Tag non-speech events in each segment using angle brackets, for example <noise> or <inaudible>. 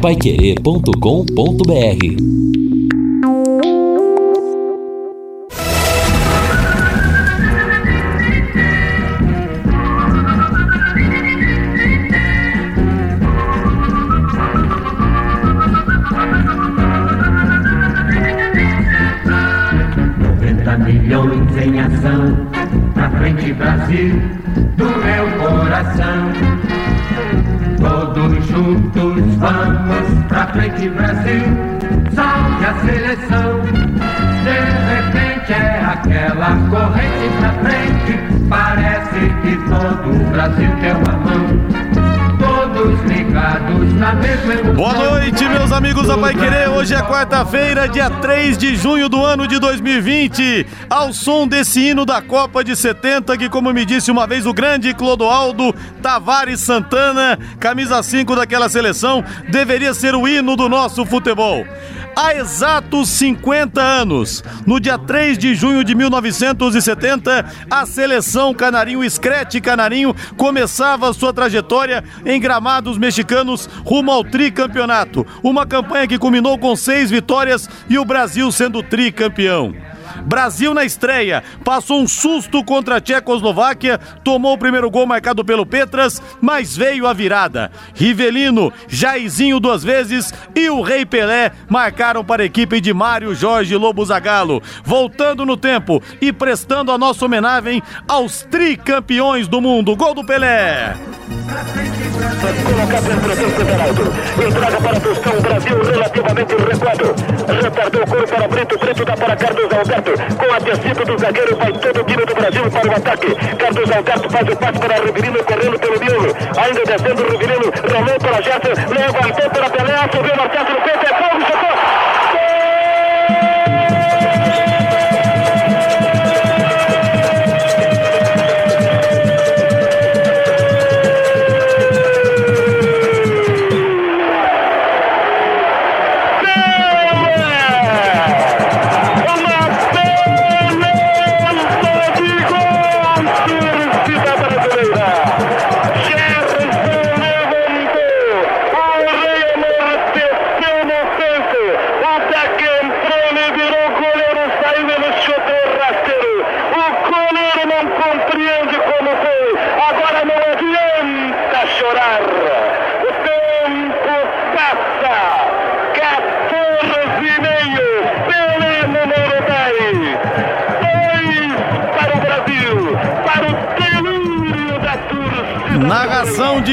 paiquerê.com.br Boa noite, meus amigos da Pai Querer. Hoje é quarta-feira, dia 3 de junho do ano de 2020. Ao som desse hino da Copa de 70, que, como me disse uma vez o grande Clodoaldo Tavares Santana, camisa 5 daquela seleção, deveria ser o hino do nosso futebol. Há exatos 50 anos, no dia 3 de junho de 1970, a seleção Canarinho Escrete Canarinho começava sua trajetória em gramados mexicanos rumo ao tricampeonato. Uma campanha que culminou com seis vitórias e o Brasil sendo tricampeão. Brasil na estreia, passou um susto contra a Tchecoslováquia, tomou o primeiro gol marcado pelo Petras, mas veio a virada. Rivelino, Jairzinho duas vezes e o Rei Pelé marcaram para a equipe de Mário Jorge Lobo Zagallo. Voltando no tempo e prestando a nossa homenagem aos tricampeões do mundo. Gol do Pelé! Colocado entre o Everaldo. Entrega para Tostão. Brasil relativamente recuado. Retardou o cor para Brito. Brito dá para Carlos Alberto. Com a descida do zagueiro, vai todo o time do Brasil para o ataque. Carlos Alberto faz o passe para Rivelino correndo pelo miolo. Ainda descendo o Rivelino. Rolou para Gerson. Levantou para Pelé. Subiu Marcelo no peito. É gol,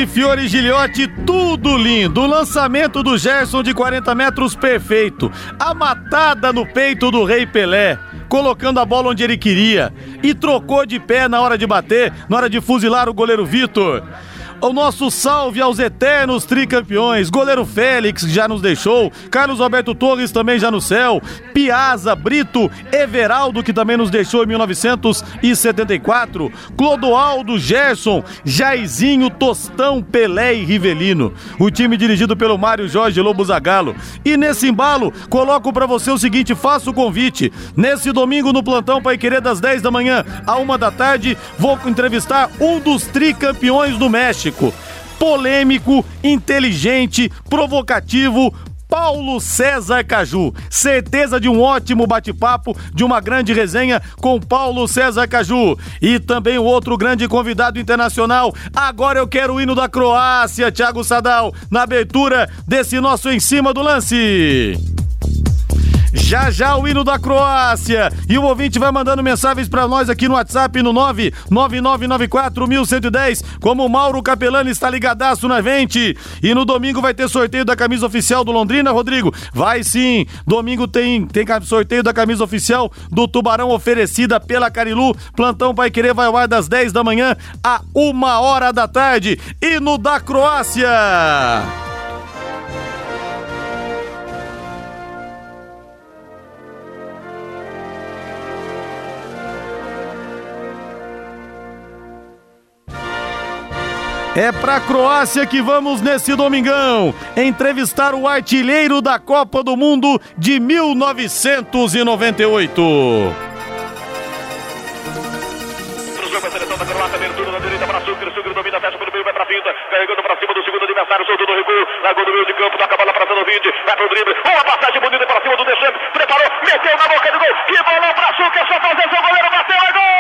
de Fiore Gilhote, tudo lindo. O lançamento do Gerson de 40 metros, perfeito. A matada no peito do Rei Pelé, colocando a bola onde ele queria. E trocou de pé na hora de bater, na hora de fuzilar o goleiro Vitor. O nosso salve aos eternos tricampeões. Goleiro Félix já nos deixou. Carlos Alberto Torres também já no céu. Piazza, Brito, Everaldo, que também nos deixou em 1974. Clodoaldo, Gerson, Jairzinho, Tostão, Pelé e Rivelino. O time dirigido pelo Mário Jorge Lobo Zagallo. E nesse embalo, coloco para você o seguinte: faço o convite. Nesse domingo no plantão Pai Querer das 10 da manhã à 1 da tarde, vou entrevistar um dos tricampeões do México polêmico, inteligente, provocativo. Paulo César Caju. Certeza de um ótimo bate-papo, de uma grande resenha com Paulo César Caju. E também o outro grande convidado internacional. Agora eu quero o hino da Croácia, Thiago Sadal, na abertura desse nosso Em Cima do Lance. Já já o hino da Croácia. E o ouvinte vai mandando mensagens para nós aqui no WhatsApp no 999941110. Como o Mauro Capelani está ligadaço na vente. E no domingo vai ter sorteio da camisa oficial do Londrina, Rodrigo? Vai sim. Domingo tem, tem sorteio da camisa oficial do Tubarão oferecida pela Carilu. Plantão vai querer vai ao ar das 10 da manhã a uma hora da tarde. Hino da Croácia. É pra Croácia que vamos nesse domingão entrevistar o artilheiro da Copa do Mundo de 1998. Cruzou com a seleção da Croácia, abertura da direita domina, fecha pelo meio, vai pra carregando pra cima do segundo adversário, soltou largou no meio de campo, toca a bola pra Sanovic, vai pro drible, passagem bonita pra cima do Deschamps, preparou, meteu na boca do gol, que bolão pra Sucre, só fazer seu goleiro, bateu, é gol!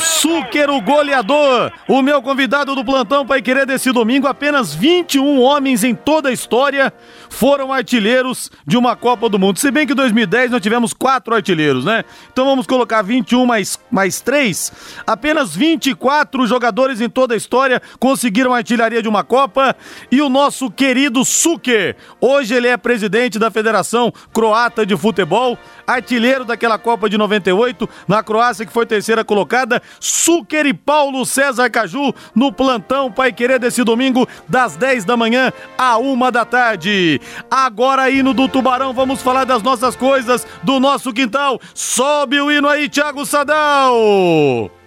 Suquer, o goleador. O meu convidado do plantão para querer desse domingo, apenas 21 homens em toda a história foram artilheiros de uma Copa do Mundo. Se bem que em 2010 nós tivemos quatro artilheiros, né? Então vamos colocar 21 mais, mais 3. Apenas 24 jogadores em toda a história conseguiram a artilharia de uma Copa. E o nosso querido Suker, hoje ele é presidente da Federação Croata de Futebol, artilheiro daquela Copa de 98, na Croácia que foi terceira colocada. Suker e Paulo César Caju no plantão Pai Querer desse domingo, das 10 da manhã à 1 da tarde. Agora, hino do Tubarão, vamos falar das nossas coisas, do nosso quintal. Sobe o hino aí, Thiago Sadal!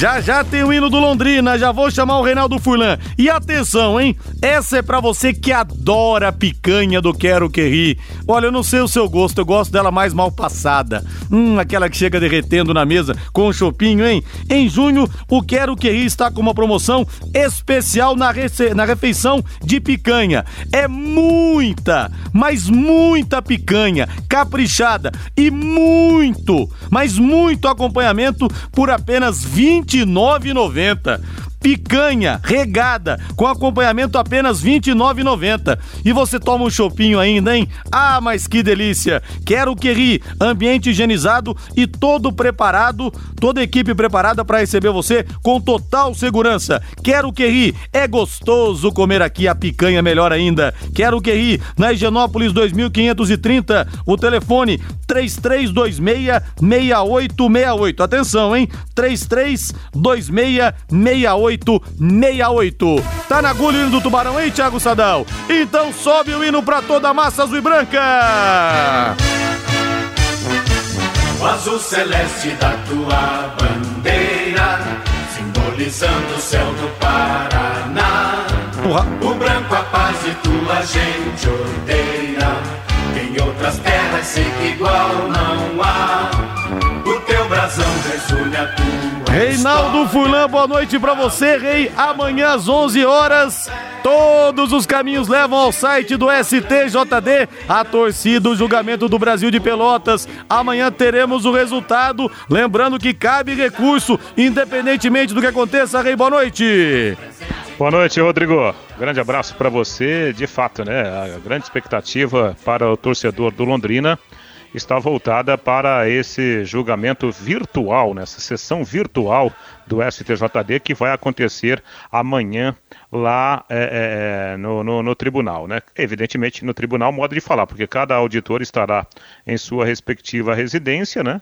Já já tem o hino do Londrina, já vou chamar o Reinaldo Furlan. E atenção, hein? Essa é para você que adora a picanha do Quero Que Ri. Olha, eu não sei o seu gosto, eu gosto dela mais mal passada. Hum, aquela que chega derretendo na mesa com o chopinho, hein? Em junho, o Quero Que Ri está com uma promoção especial na, rece... na refeição de picanha. É muita, mas muita picanha, caprichada e muito, mas muito acompanhamento por apenas 20 29,90 picanha regada com acompanhamento apenas R$ 29,90. E você toma um chopinho ainda, hein? Ah, mas que delícia! Quero que ri, ambiente higienizado e todo preparado, toda equipe preparada para receber você com total segurança. Quero que ri, é gostoso comer aqui a picanha melhor ainda. Quero que ri, na Higienópolis 2530, o telefone 3326 6868. Atenção, hein? 3326 6868. 6868. Tá na agulha o hino do Tubarão, hein, Thiago Sadal? Então sobe o hino pra toda a massa azul e branca. O azul celeste da tua bandeira, simbolizando o céu do Paraná. O branco a paz e tua gente odeia. Fulan, boa noite para você, Rei. Amanhã às 11 horas, todos os caminhos levam ao site do STJD, a torcida, o julgamento do Brasil de Pelotas. Amanhã teremos o resultado. Lembrando que cabe recurso, independentemente do que aconteça. Rei, boa noite. Boa noite, Rodrigo. Grande abraço para você. De fato, né? A grande expectativa para o torcedor do Londrina está voltada para esse julgamento virtual, nessa sessão virtual do STJD que vai acontecer amanhã lá é, é, no, no, no, tribunal, né? Evidentemente no tribunal, modo de falar, porque cada auditor estará em sua respectiva residência, né?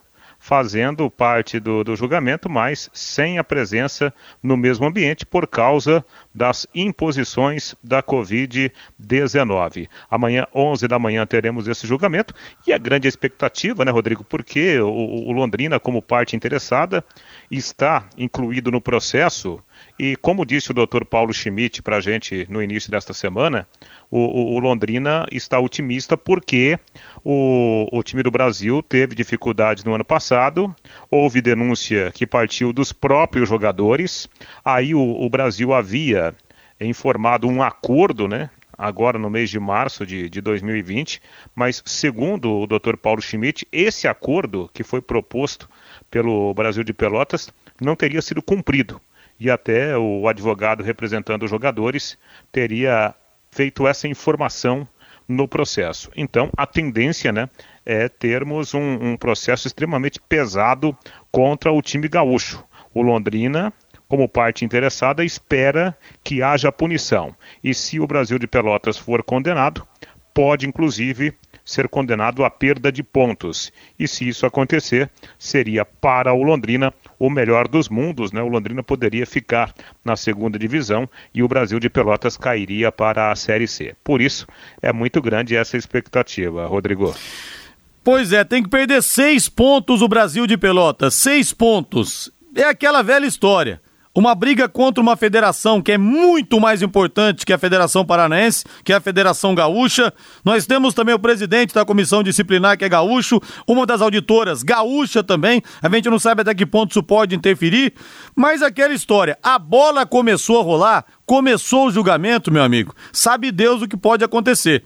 Fazendo parte do, do julgamento, mas sem a presença no mesmo ambiente por causa das imposições da Covid-19. Amanhã, 11 da manhã, teremos esse julgamento. E a grande expectativa, né, Rodrigo, porque o, o Londrina, como parte interessada, está incluído no processo. E, como disse o doutor Paulo Schmidt para a gente no início desta semana, o, o, o Londrina está otimista porque o, o, time do Brasil teve dificuldades no ano passado, houve denúncia que partiu dos próprios jogadores, aí o, o Brasil havia informado um acordo, né? Agora no mês de março de, de 2020, mas segundo o Dr. Paulo Schmidt, esse acordo que foi proposto pelo Brasil de Pelotas não teria sido cumprido e até o advogado representando os jogadores teria feito essa informação no processo. Então, a tendência né, é termos um, um processo extremamente pesado contra o time gaúcho. O Londrina como parte interessada, espera que haja punição. E se o Brasil de Pelotas for condenado, pode inclusive ser condenado à perda de pontos. E se isso acontecer, seria para o Londrina o melhor dos mundos, né? O Londrina poderia ficar na segunda divisão e o Brasil de Pelotas cairia para a Série C. Por isso, é muito grande essa expectativa, Rodrigo. Pois é, tem que perder seis pontos o Brasil de Pelotas. Seis pontos. É aquela velha história uma briga contra uma federação que é muito mais importante que a Federação Paranaense, que é a Federação Gaúcha. Nós temos também o presidente da comissão disciplinar, que é gaúcho, uma das auditoras, gaúcha também. A gente não sabe até que ponto isso pode interferir, mas aquela história, a bola começou a rolar, começou o julgamento, meu amigo. Sabe Deus o que pode acontecer.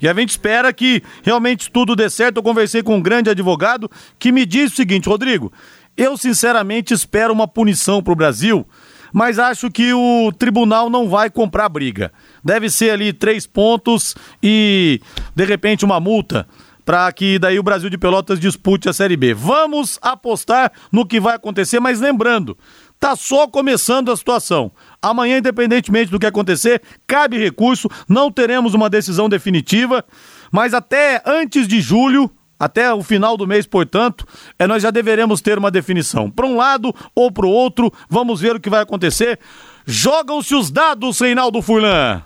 E a gente espera que realmente tudo dê certo. Eu conversei com um grande advogado que me disse o seguinte, Rodrigo, eu, sinceramente, espero uma punição para o Brasil, mas acho que o tribunal não vai comprar briga. Deve ser ali três pontos e, de repente, uma multa para que daí o Brasil de Pelotas dispute a Série B. Vamos apostar no que vai acontecer, mas lembrando, tá só começando a situação. Amanhã, independentemente do que acontecer, cabe recurso, não teremos uma decisão definitiva, mas até antes de julho até o final do mês, portanto, é, nós já deveremos ter uma definição. Para um lado ou para o outro, vamos ver o que vai acontecer. Jogam-se os dados, Reinaldo Furlan.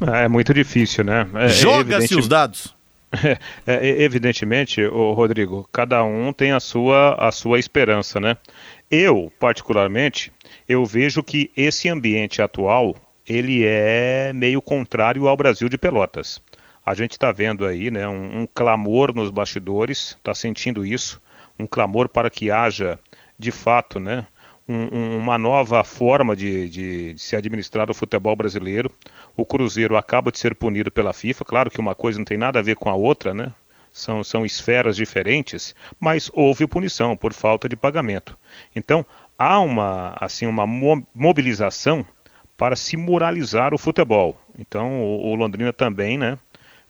É muito difícil, né? É, Joga-se os dados. <laughs> É, é, evidentemente, o Rodrigo, cada um tem a sua, a sua esperança, né? Eu, particularmente, eu vejo que esse ambiente atual, ele é meio contrário ao Brasil de Pelotas. A gente está vendo aí né, um, um clamor nos bastidores, está sentindo isso, um clamor para que haja, de fato, né, um, uma nova forma de, de, de, se administrar o futebol brasileiro. O Cruzeiro acaba de ser punido pela FIFA, claro que uma coisa não tem nada a ver com a outra, né? São, são esferas diferentes, mas houve punição por falta de pagamento. Então, há uma, assim, uma mobilização para se moralizar o futebol. Então, o, o Londrina também, né?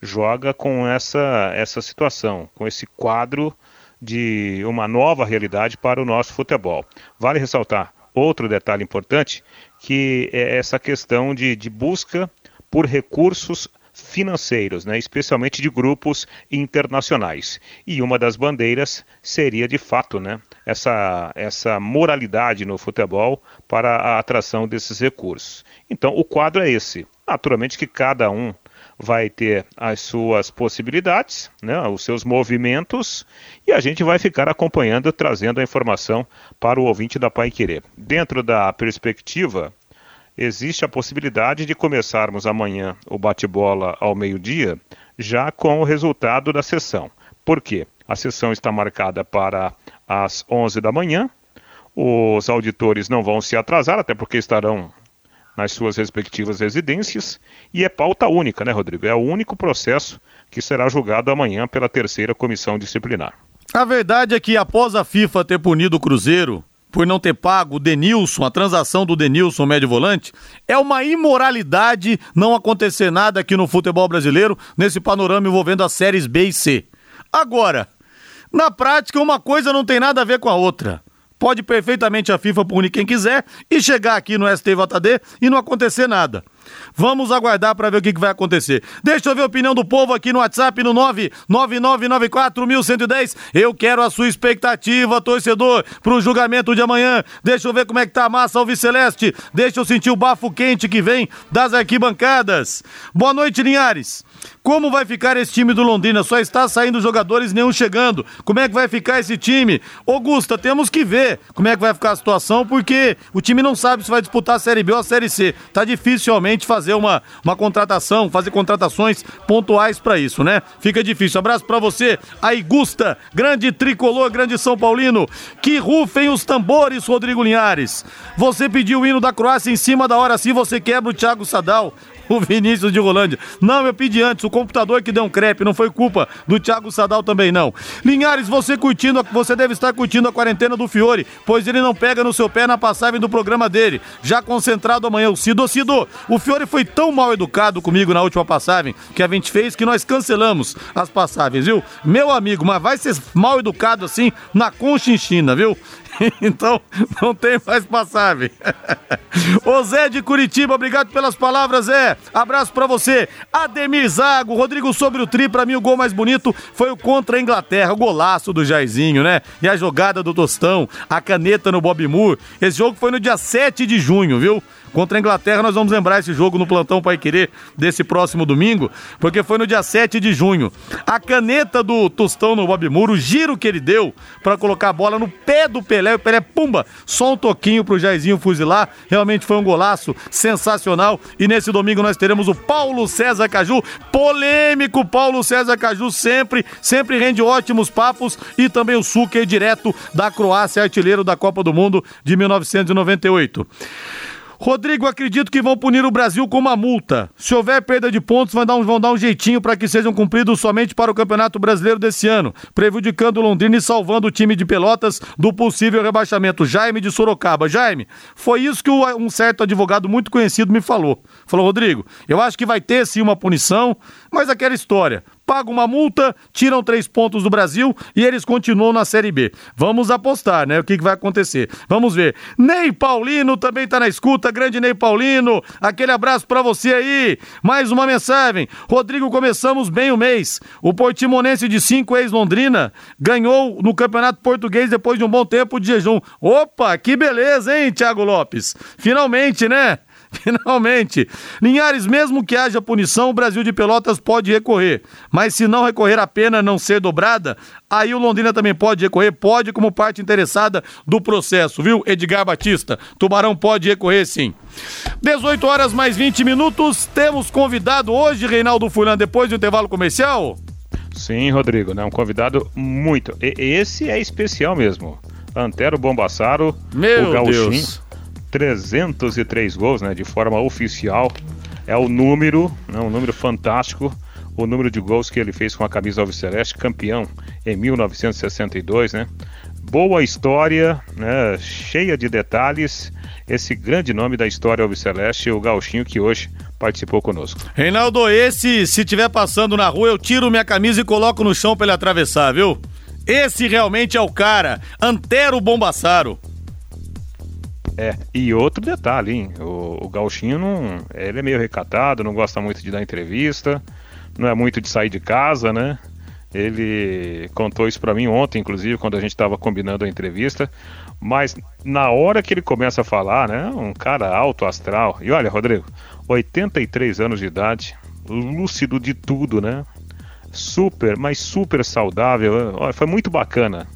Joga com essa, essa situação, com esse quadro de uma nova realidade para o nosso futebol. Vale ressaltar outro detalhe importante, que é essa questão de, de busca por recursos financeiros, né, especialmente de grupos internacionais. E uma das bandeiras seria, de fato, né, essa, essa moralidade no futebol para a atração desses recursos. Então, o quadro é esse. Naturalmente que cada um vai ter as suas possibilidades, né, os seus movimentos, e a gente vai ficar acompanhando, trazendo a informação para o ouvinte da Pai Querer. Dentro da perspectiva, existe a possibilidade de começarmos amanhã o bate-bola ao meio-dia, já com o resultado da sessão. Por quê? A sessão está marcada para as 11 da manhã. Os auditores não vão se atrasar, até porque estarão nas suas respectivas residências e é pauta única, né, Rodrigo? É o único processo que será julgado amanhã pela terceira comissão disciplinar. A verdade é que após a FIFA ter punido o Cruzeiro por não ter pago o Denilson, a transação do Denilson médio volante, é uma imoralidade não acontecer nada aqui no futebol brasileiro nesse panorama envolvendo as séries B e C. Agora, na prática, uma coisa não tem nada a ver com a outra pode perfeitamente a FIFA punir quem quiser e chegar aqui no STJD e não acontecer nada. Vamos aguardar para ver o que, que, vai acontecer. Deixa eu ver a opinião do povo aqui no WhatsApp no 999941110. Eu quero a sua expectativa, torcedor, para o julgamento de amanhã. Deixa eu ver como é que tá a massa alviceleste. Deixa eu sentir o bafo quente que vem das arquibancadas. Boa noite, Linhares. Como vai ficar esse time do Londrina? Só está saindo jogadores, nenhum chegando. Como é que vai ficar esse time? Augusta, temos que ver como é que vai ficar a situação, porque o time não sabe se vai disputar a Série B ou a Série C. Tá difícil realmente fazer uma, uma contratação, fazer contratações pontuais para isso, né? Fica difícil. Abraço para você, aí Gusta, grande tricolor, grande São Paulino. Que rufem os tambores, Rodrigo Linhares. Você pediu o hino da Croácia em cima da hora, assim você quebra o Thiago Sadal o Vinícius de Rolândia. Não, eu pedi antes, o computador que deu um crepe, não foi culpa do Thiago Sadal também não. Linhares, você curtindo, você deve estar curtindo a quarentena do Fiore, pois ele não pega no seu pé na passagem do programa dele. Já concentrado amanhã, o Cido, Cido, o Fiore foi tão mal educado comigo na última passagem que a gente fez que nós cancelamos as passagens, viu? Meu amigo, mas vai ser mal educado assim na Conchinchina, viu? <laughs> então não tem mais passagem. <laughs> Ô Zé de Curitiba, obrigado pelas palavras, Zé. Abraço para você. Ademir Zago, Rodrigo sobre o tri, pra mim o gol mais bonito foi o contra a Inglaterra, o golaço do Jairzinho, né? E a jogada do Tostão, a caneta no Bob Moore. Esse jogo foi no dia 7 de junho, viu? Contra a Inglaterra, nós vamos lembrar esse jogo no plantão Pai Querer desse próximo domingo, porque foi no dia 7 de junho. A caneta do Tostão no Bob Moore, o giro que ele deu para colocar a bola no pé do Pelé, o Pelé, pumba, só um toquinho pro Jairzinho fuzilar. Realmente foi um golaço sensacional. E nesse domingo nós teremos o Paulo César Caju, polêmico Paulo César Caju, sempre, sempre rende ótimos papos. E também o Suker, direto da Croácia, artilheiro da Copa do Mundo de 1998. Rodrigo, acredito que vão punir o Brasil com uma multa. Se houver perda de pontos, vão dar um, vão dar um jeitinho para que sejam cumpridos somente para o Campeonato Brasileiro desse ano, prejudicando o Londrina e salvando o time de Pelotas do possível rebaixamento. Jaime de Sorocaba. Jaime, foi isso que um certo advogado muito conhecido me falou. Falou, Rodrigo, eu acho que vai ter sim uma punição, mas aquela história pagam uma multa, tiram três pontos do Brasil e eles continuam na Série B. Vamos apostar, né? O que, que vai acontecer? Vamos ver. Ney Paulino também tá na escuta, grande Ney Paulino. Aquele abraço para você aí. Mais uma mensagem. Rodrigo, começamos bem o mês. O Portimonense de 5 ex-Londrina ganhou no Campeonato Português depois de um bom tempo de jejum. Opa, que beleza, hein, Thiago Lopes? Finalmente, né? <laughs> Finalmente! Linhares, mesmo que haja punição, o Brasil de Pelotas pode recorrer. Mas se não recorrer a pena não ser dobrada, aí o Londrina também pode recorrer, pode como parte interessada do processo, viu? Edgar Batista, Tubarão pode recorrer sim. 18 horas mais 20 minutos, temos convidado hoje, Reinaldo Fulan, depois do intervalo comercial? Sim, Rodrigo, né? Um convidado muito. E, esse é especial mesmo. Antero Bombassaro, Meu o Gauchinho. Deus 303 gols, né, de forma oficial. É o número, né, um número fantástico, o número de gols que ele fez com a camisa alviceleste, campeão em 1962, né? Boa história, né, cheia de detalhes. Esse grande nome da história alviceleste, o Gauchinho, que hoje participou conosco. Reinaldo, esse, se tiver passando na rua, eu tiro minha camisa e coloco no chão para ele atravessar, viu? Esse realmente é o cara, Antero Bombassaro. É, e outro detalhe, hein? O, o Gauchinho não. Ele é meio recatado, não gosta muito de dar entrevista, não é muito de sair de casa, né? Ele contou isso para mim ontem, inclusive, quando a gente estava combinando a entrevista. Mas na hora que ele começa a falar, né? Um cara alto astral. E olha, Rodrigo, 83 anos de idade, lúcido de tudo, né? Super, mas super saudável. Olha, foi muito bacana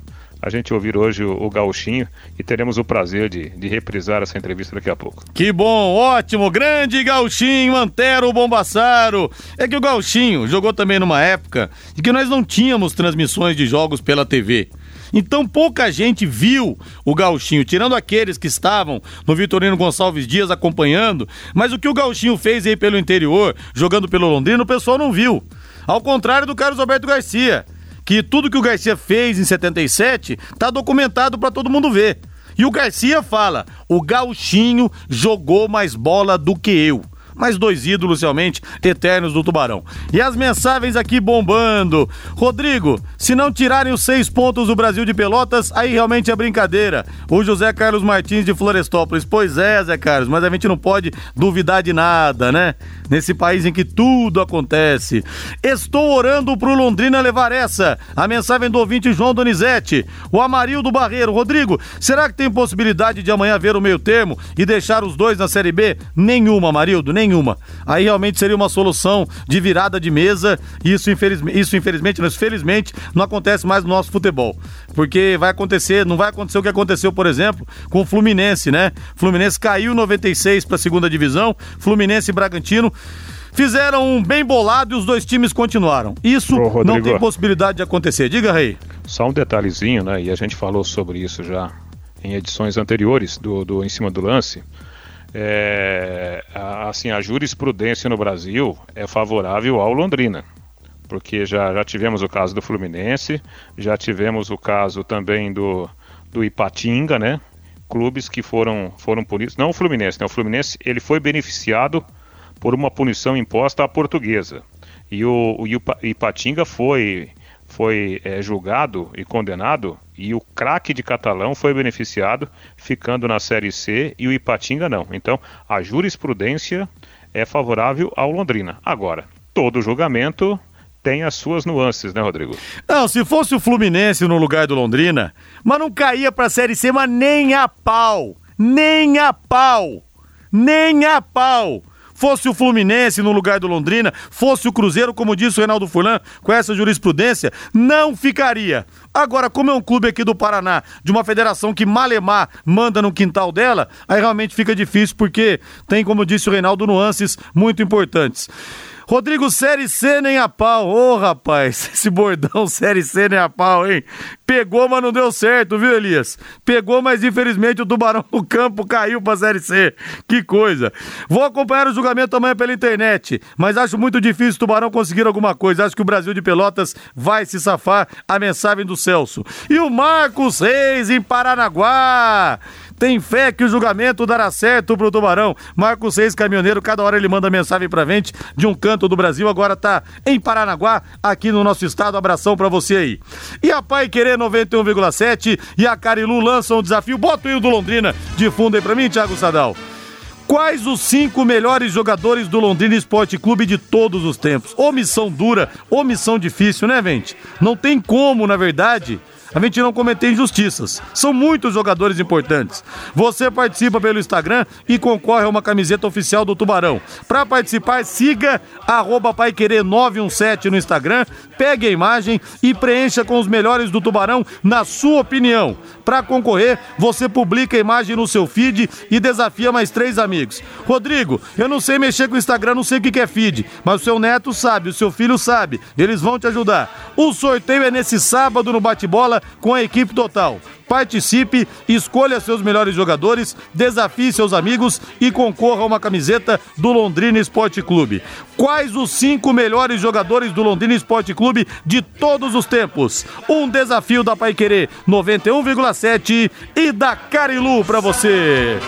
a gente ouvir hoje o, o Gauchinho e teremos o prazer de, de reprisar essa entrevista daqui a pouco. Que bom, ótimo, grande Gauchinho, Antero Bombassaro. É que o Gauchinho jogou também numa época em que nós não tínhamos transmissões de jogos pela TV. Então pouca gente viu o Gauchinho, tirando aqueles que estavam no Vitorino Gonçalves Dias acompanhando, mas o que o Gauchinho fez aí pelo interior, jogando pelo Londrina, o pessoal não viu. Ao contrário do Carlos Alberto Garcia, que tudo que o Garcia fez em 77 tá documentado para todo mundo ver. E o Garcia fala: o Gauchinho jogou mais bola do que eu mais dois ídolos realmente eternos do Tubarão. E as mensagens aqui bombando. Rodrigo, se não tirarem os seis pontos do Brasil de Pelotas, aí realmente é brincadeira. O José Carlos Martins de Florestópolis. Pois é, Zé Carlos, mas a gente não pode duvidar de nada, né? Nesse país em que tudo acontece. Estou orando pro Londrina levar essa. A mensagem do ouvinte João Donizete. O Amarildo Barreiro. Rodrigo, será que tem possibilidade de amanhã ver o meio termo e deixar os dois na Série B? Nenhuma, Amarildo, nenhuma nenhuma. Aí realmente seria uma solução de virada de mesa. Isso, infelizmente, isso infelizmente, mas felizmente, não acontece mais no nosso futebol. Porque vai acontecer, não vai acontecer o que aconteceu, por exemplo, com o Fluminense, né? Fluminense caiu 96 para a segunda divisão, Fluminense e Bragantino fizeram um bem bolado e os dois times continuaram. Isso Ô, não tem possibilidade de acontecer. Diga, Rei. Só um detalhezinho, né? E a gente falou sobre isso já em edições anteriores do, do Em Cima do Lance é, assim, a jurisprudência no Brasil é favorável ao Londrina, porque já, já tivemos o caso do Fluminense, já tivemos o caso também do, do Ipatinga, né? Clubes que foram, foram punidos, não o Fluminense, né? O Fluminense ele foi beneficiado por uma punição imposta à portuguesa. E o, o Ipatinga foi foi é, julgado e condenado e o craque de Catalão foi beneficiado, ficando na Série C e o Ipatinga não. Então, a jurisprudência é favorável ao Londrina. Agora, todo julgamento tem as suas nuances, né, Rodrigo? Não, se fosse o Fluminense no lugar do Londrina, mas não caía pra Série C, mas nem a pau. Nem a pau. Nem a pau fosse o Fluminense no lugar do Londrina, fosse o Cruzeiro, como disse o Reinaldo Furlan, com essa jurisprudência, não ficaria. Agora, como é um clube aqui do Paraná, de uma federação que Malemar manda no quintal dela, aí realmente fica difícil, porque tem, como disse o Reinaldo, nuances muito importantes. Rodrigo, Série C nem a pau. Ô, oh, rapaz, <laughs> esse bordão Série C nem a pau, hein? Pegou, mas não deu certo, viu, Elias? Pegou, mas infelizmente o Tubarão <laughs> no campo caiu pra Série C. Que coisa. Vou acompanhar o julgamento amanhã pela internet, mas acho muito difícil o Tubarão conseguir alguma coisa. Acho que o Brasil de Pelotas vai se safar. A mensagem do Celso. E o Marcos Reis em Paranaguá. Tem fé que o julgamento dará certo pro Tubarão. Marcos Reis, caminhoneiro, cada hora ele manda mensagem pra gente de um canto do Brasil, agora tá em Paranaguá, aqui no nosso estado. Abração pra você aí. E a Pai Querer 91,7 e a Carilu lançam um desafio. Bota o do Londrina de fundo aí pra mim, Thiago Sadal. Quais os cinco melhores jogadores do Londrina Esporte Clube de todos os tempos? Omissão dura, omissão difícil, né, gente? Não tem como, na verdade, a gente não cometer injustiças. São muitos jogadores importantes. Você participa pelo Instagram e concorre a uma camiseta oficial do Tubarão. Para participar, siga arroba 917 no Instagram, pegue a imagem e preencha com os melhores do Tubarão na sua opinião. Para concorrer, você publica a imagem no seu feed e desafia mais três amigos. Rodrigo, eu não sei mexer com o Instagram, não sei o que é feed, mas o seu neto sabe, o seu filho sabe, eles vão te ajudar. O sorteio é nesse sábado no bate-bola com a equipe total. Participe, escolha seus melhores jogadores, desafie seus amigos e concorra a uma camiseta do Londrina Esporte Clube. Quais os cinco melhores jogadores do Londrina Esporte Clube de todos os tempos? Um desafio da Paiquerê 91,7 e da Carilu para você.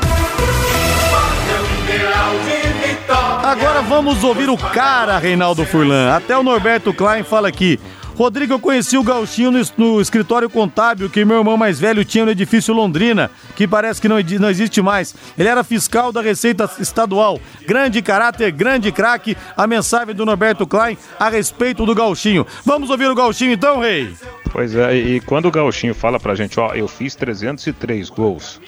Agora vamos ouvir o cara, Reinaldo Furlan. Até o Norberto Klein fala aqui. Rodrigo, eu conheci o Gauchinho no, no, escritório contábil que meu irmão mais velho tinha no edifício Londrina, que parece que não, não existe mais. Ele era fiscal da Receita Estadual. Grande caráter, grande craque. A mensagem do Norberto Klein a respeito do Gauchinho. Vamos ouvir o Gauchinho então, Rei? Pois é, e quando o Gauchinho fala pra gente, ó, eu fiz 303 gols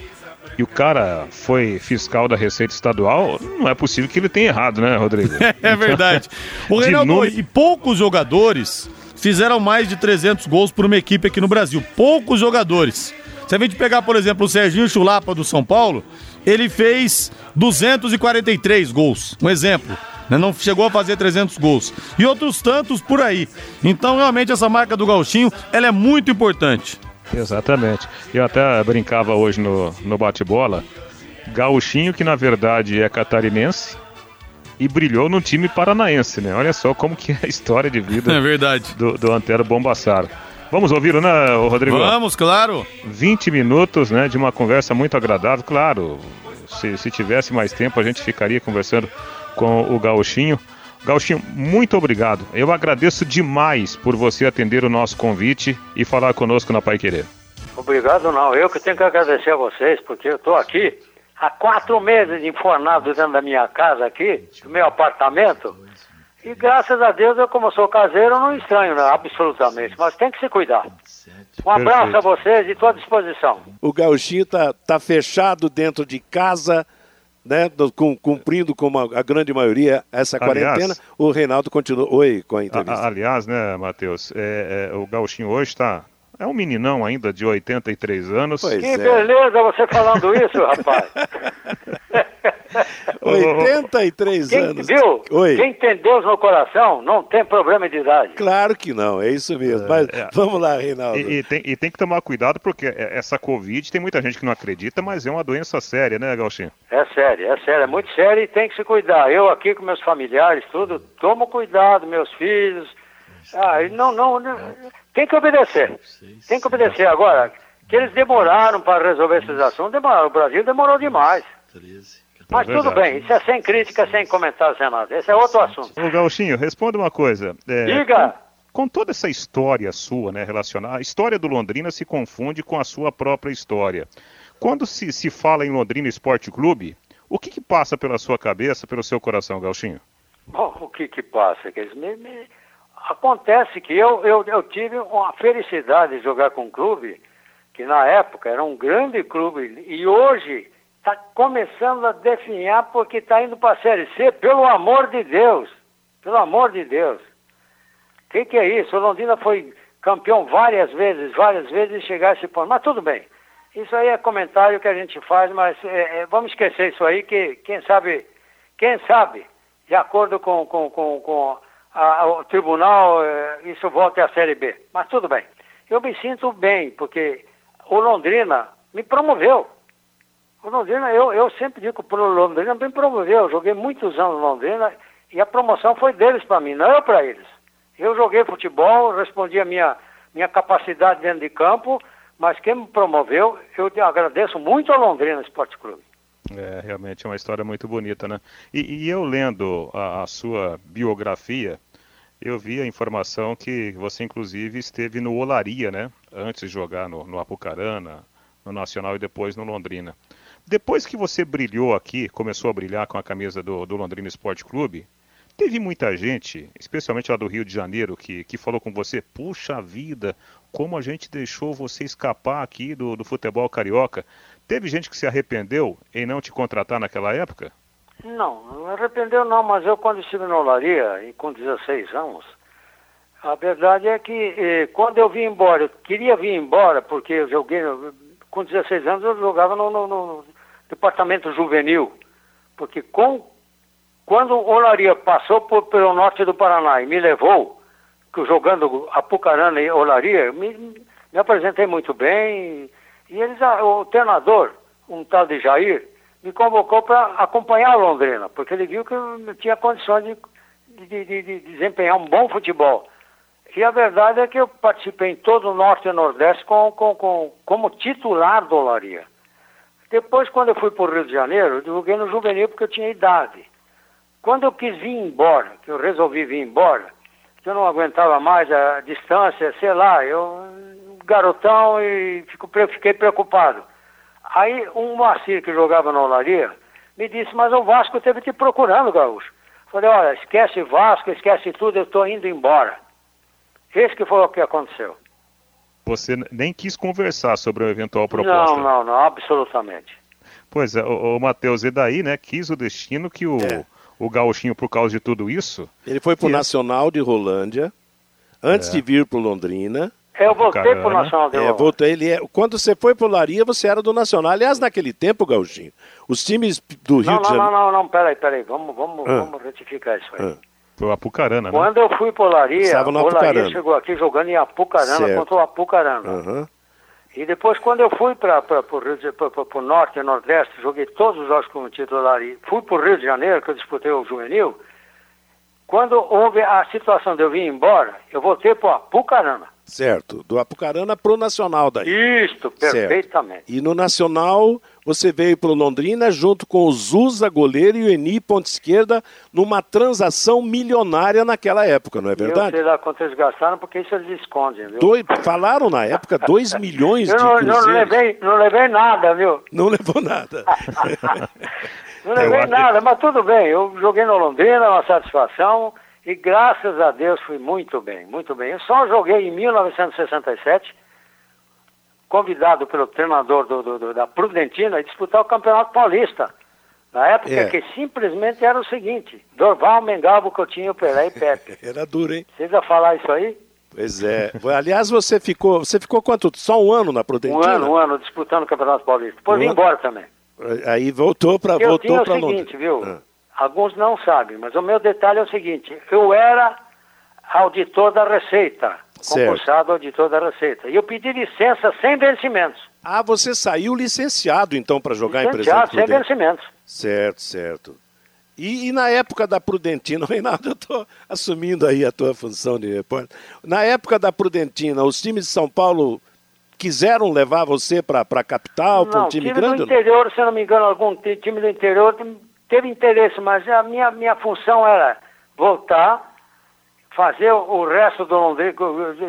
e o cara foi fiscal da Receita Estadual, não é possível que ele tenha errado, né, Rodrigo? <laughs> é verdade. O Reinaldo, e poucos jogadores fizeram mais de 300 gols por uma equipe aqui no Brasil. Poucos jogadores. Se a gente pegar, por exemplo, o Serginho Chulapa do São Paulo, ele fez 243 gols. Um exemplo. Né? Não chegou a fazer 300 gols. E outros tantos por aí. Então, realmente, essa marca do Gauchinho, ela é muito importante. Exatamente. Eu até brincava hoje no, no bate-bola. Gauchinho, que na verdade é catarinense, e brilhou no time paranaense, né? Olha só como que é a história de vida <laughs> é verdade. Do, do Antero Bombassaro. Vamos ouvir, né, Rodrigo? Vamos, claro. 20 minutos, né, de uma conversa muito agradável. Claro, se, se tivesse mais tempo, a gente ficaria conversando com o Gauchinho. Gauchinho, muito obrigado. Eu agradeço demais por você atender o nosso convite e falar conosco na Pai Querer. Obrigado não, eu que tenho que agradecer a vocês, porque eu estou aqui há quatro meses enfornado dentro da minha casa aqui, do meu apartamento. E graças a Deus, eu como sou caseiro, não estranho né, absolutamente, mas tem que se cuidar. Um abraço Perfeito. a vocês e estou à disposição. O gauchinho tá, tá fechado dentro de casa, né, cumprindo como a, a grande maioria essa aliás, quarentena. O Reinaldo continua. Oi, com a entrevista. A, aliás, né, Matheus, é, é, o gauchinho hoje está é um meninão ainda de 83 anos. Pois que é. beleza você falando isso, rapaz. <laughs> 83 Quem, anos. Viu? Oi. Quem tem Deus no coração não tem problema de idade. Claro que não, é isso mesmo. Mas é. vamos lá, Reinaldo. E, e, tem, e, tem, que tomar cuidado porque essa Covid tem muita gente que não acredita, mas é uma doença séria, né, Gauchinho? É séria, é séria, é muito séria e tem que se cuidar. Eu aqui com meus familiares, tudo, tomo cuidado, meus filhos. Ah, não, não, não tem que obedecer. Tem que obedecer. Agora, que eles demoraram para resolver esses assuntos, demoraram. O Brasil demorou demais. Mas é tudo bem, isso é sem crítica, sem comentário, sem nada. Esse é outro assunto. Ô Gauchinho, responda uma coisa. É, Diga! com toda essa história sua, né, relacionada, a história do Londrina se confunde com a sua própria história. Quando se, se fala em Londrina Esporte Clube, o que, que passa pela sua cabeça, pelo seu coração, Galchinho? Bom, o que que passa? Quer dizer, me, me... Acontece que eu, eu, eu tive uma felicidade de jogar com um clube que na época era um grande clube e hoje está começando a definhar porque está indo para a Série C, pelo amor de Deus. Pelo amor de Deus. O que, que é isso? O Londrina foi campeão várias vezes, várias vezes e chegar a esse ponto. Mas tudo bem. Isso aí é comentário que a gente faz, mas é, é, vamos esquecer isso aí, que quem sabe, quem sabe, de acordo com, com, com, com a, o tribunal, é, isso volta à Série B. Mas tudo bem. Eu me sinto bem, porque o Londrina me promoveu. O Londrina, eu, eu sempre digo que o Londrina me promoveu. Eu joguei muitos anos no Londrina e a promoção foi deles para mim, não eu para eles. Eu joguei futebol, respondi a minha, minha capacidade dentro de campo, mas quem me promoveu, eu agradeço muito ao Londrina Esporte Clube. É, realmente é uma história muito bonita, né? E, e eu lendo a, a, sua biografia, eu vi a informação que você inclusive esteve no Olaria, né? Antes de jogar no, no Apucarana, no Nacional e depois no Londrina. Depois que você brilhou aqui, começou a brilhar com a camisa do, do Londrina Esporte Clube, Teve muita gente, especialmente lá do Rio de Janeiro, que, que falou com você: puxa vida, como a gente deixou você escapar aqui do, do futebol carioca. Teve gente que se arrependeu em não te contratar naquela época? Não, não arrependeu não, mas eu quando estive na Olaria, e com 16 anos, a verdade é que eh, quando eu vim embora, eu queria vir embora, porque eu joguei, com 16 anos eu jogava no, no, no departamento juvenil, porque com quando Olaria passou por, pelo norte do Paraná e me levou, jogando Apucarana e Olaria, me, me apresentei muito bem. E eles, o treinador, um tal de Jair, me convocou para acompanhar a Londrina, porque ele viu que eu tinha condições de, de, de, de, desempenhar um bom futebol. E a verdade é que eu participei em todo o Norte e Nordeste com, com, com, como titular do Olaria. Depois, quando eu fui para o Rio de Janeiro, eu divulguei no juvenil porque eu tinha idade. Quando eu quis vir embora, que eu resolvi vir embora, que eu não aguentava mais a distância, sei lá, eu garotão e fico, fiquei preocupado. Aí um Moacir que jogava na Olaria me disse, mas o Vasco teve te procurando, Gaúcho. Falei, olha, esquece Vasco, esquece tudo, eu estou indo embora. Esse que foi o que aconteceu. Você nem quis conversar sobre a eventual proposta. Não, não, não, absolutamente. Pois é, o, o Matheus, e daí, né, quis o destino que o... É o Gauchinho por causa de tudo isso? Ele foi pro o Nacional de Rolândia, antes é. de vir pro Londrina. Eu voltei para o Nacional de é, voltei, ele é, Quando você foi pro Laria, você era do Nacional. Aliás, naquele tempo, Gauchinho, os times do Rio não, de Janeiro... Não, não, não, peraí, peraí, vamos, vamos, ah. vamos retificar isso aí. Ah. Foi o Apucarana, né? Quando eu fui pro Laria, o. Laria chegou aqui jogando em Apucarana certo. contra o Apucarana. Uhum. E depois, quando eu fui para o norte e nordeste, joguei todos os jogos como titular e fui para o Rio de Janeiro, que eu disputei o juvenil, quando houve a situação de eu vir embora, eu voltei para o Apucarana. Certo, do Apucarana para o Nacional daí. Isso, perfeitamente. Certo. E no Nacional você veio para o Londrina junto com o Zusa, goleiro, e o Eni, ponta esquerda, numa transação milionária naquela época, não é verdade? Eu sei lá quanto eles gastaram, porque isso eles escondem, viu? Dois, falaram na época <laughs> 2 milhões eu de não, cruzeiros. Não levei, não levei nada, viu? Não levou nada. <laughs> não levei nada, mas tudo bem. Eu joguei no Londrina, uma satisfação, e graças a Deus fui muito bem, muito bem. Eu só joguei em 1967 convidado pelo treinador do, do, do, da Prudentina a disputar o Campeonato Paulista. Na época é. que simplesmente era o seguinte, Dorval, Mengalvo, Coutinho, Pelé e Pepe. <laughs> era duro, hein? Precisa falar isso aí? Pois é. Aliás, você ficou, você ficou quanto? Só um ano na Prudentina? Um ano, um ano, disputando o Campeonato Paulista. Depois um vim embora também. Aí voltou para voltou para Londres. o seguinte, viu? Ah. Alguns não sabem, mas o meu detalhe é o seguinte, eu era auditor da Receita concursado auditor da Receita. E eu pedi licença sem vencimentos. Ah, você saiu licenciado então para jogar licenciado, em Presidente sem vencimentos. Certo, certo. E, e, na época da Prudentina, <laughs> Reinaldo, eu estou assumindo aí a tua função de repórter. Na época da Prudentina, os times de São Paulo quiseram levar você para a capital, para um time, time grande? do interior, se não me engano, algum time do interior teve interesse, mas a minha, minha função era voltar fazer o resto do Londrina,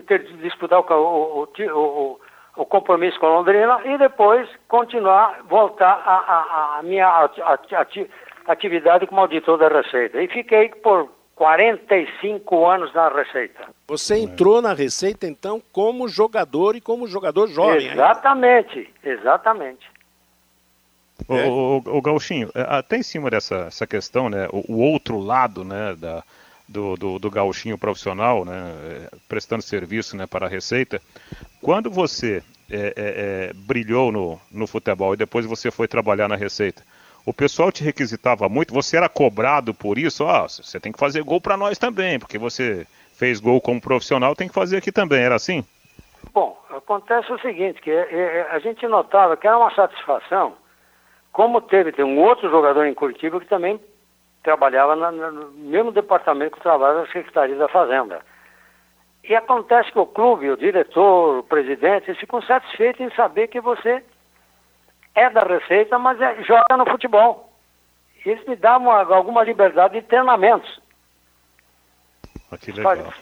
ter, disputar o, o, o, o, compromisso com a Londrina e depois continuar, voltar a, a, a minha atividade como auditor da Receita. E fiquei por 45 anos na Receita. Você entrou na Receita, então, como jogador e como jogador jovem. Exatamente, ainda. exatamente. O, o, o, Gauchinho, é, até em cima dessa essa questão, né, o, o outro lado, né, da, do, do, do gauchinho profissional, né, é, prestando serviço, né, para a Receita, quando você é, é, é, brilhou no, no futebol e depois você foi trabalhar na Receita, o pessoal te requisitava muito, você era cobrado por isso, ah, você tem que fazer gol para nós também, porque você fez gol como profissional, tem que fazer aqui também, era assim? Bom, acontece o seguinte, que é, a gente notava que era uma satisfação como teve, tem um outro jogador em Curitiba que também trabalhava na, no mesmo departamento que trabalha na Secretaria da Fazenda. E acontece que o clube, o diretor, o presidente, eles ficam satisfeitos em saber que você é da Receita, mas é, joga no futebol. Eles me davam alguma liberdade de treinamentos. Ah,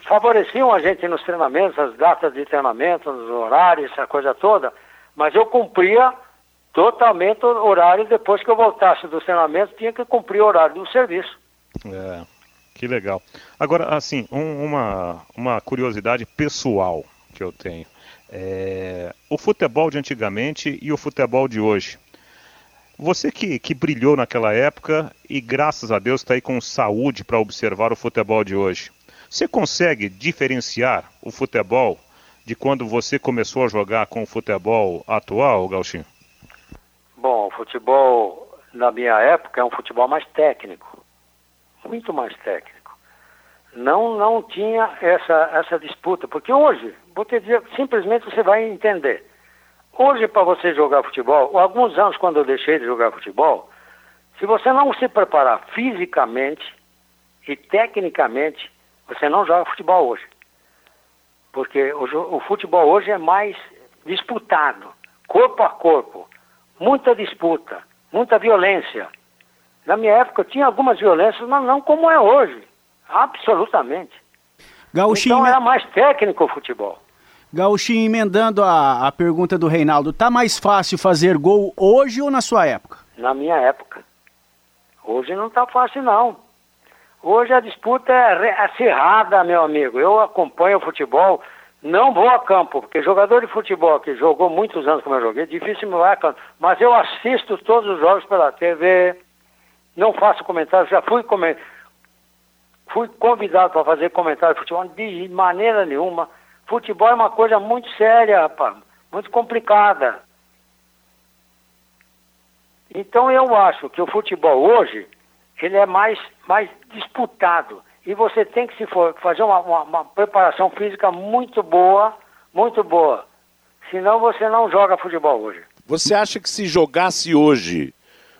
Favoreciam a gente nos treinamentos, as datas de treinamento, os horários, essa coisa toda, mas eu cumpria totalmente horário. Depois que eu voltasse do treinamento, tinha que cumprir o horário do serviço. É, que legal. Agora, assim, um, uma, uma curiosidade pessoal que eu tenho. É, o futebol de antigamente e o futebol de hoje. Você que, que brilhou naquela época e graças a Deus está aí com saúde para observar o futebol de hoje. Você consegue diferenciar o futebol de quando você começou a jogar com o futebol atual, Gauchinho? Bom, o futebol, na minha época, é um futebol mais técnico. Muito mais técnico. Não, não tinha essa, essa disputa, porque hoje, vou te dizer, simplesmente você vai entender. Hoje, para você jogar futebol, alguns anos quando eu deixei de jogar futebol, se você não se preparar fisicamente e tecnicamente, você não joga futebol hoje. Porque o, o futebol hoje é mais disputado, corpo a corpo muita disputa, muita violência. Na minha época tinha algumas violências, mas não como é hoje. Absolutamente. Gauchinho, então era mais técnico o futebol. Gauchinho, emendando a, a pergunta do Reinaldo, tá mais fácil fazer gol hoje ou na sua época? Na minha época. Hoje não tá fácil não. Hoje a disputa é acirrada, meu amigo. Eu acompanho o futebol não vou a campo, porque jogador de futebol que jogou muitos anos como eu joguei, difícil vai a campo. Mas eu assisto todos os jogos pela TV, não faço comentário, já fui fui convidado para fazer comentário de futebol de maneira nenhuma. Futebol é uma coisa muito séria, rapaz, muito complicada. Então eu acho que o futebol hoje ele é mais, mais disputado e você tem que se for, fazer uma, uma, uma, preparação física muito boa, muito boa. Senão você não joga futebol hoje. Você acha que se jogasse hoje,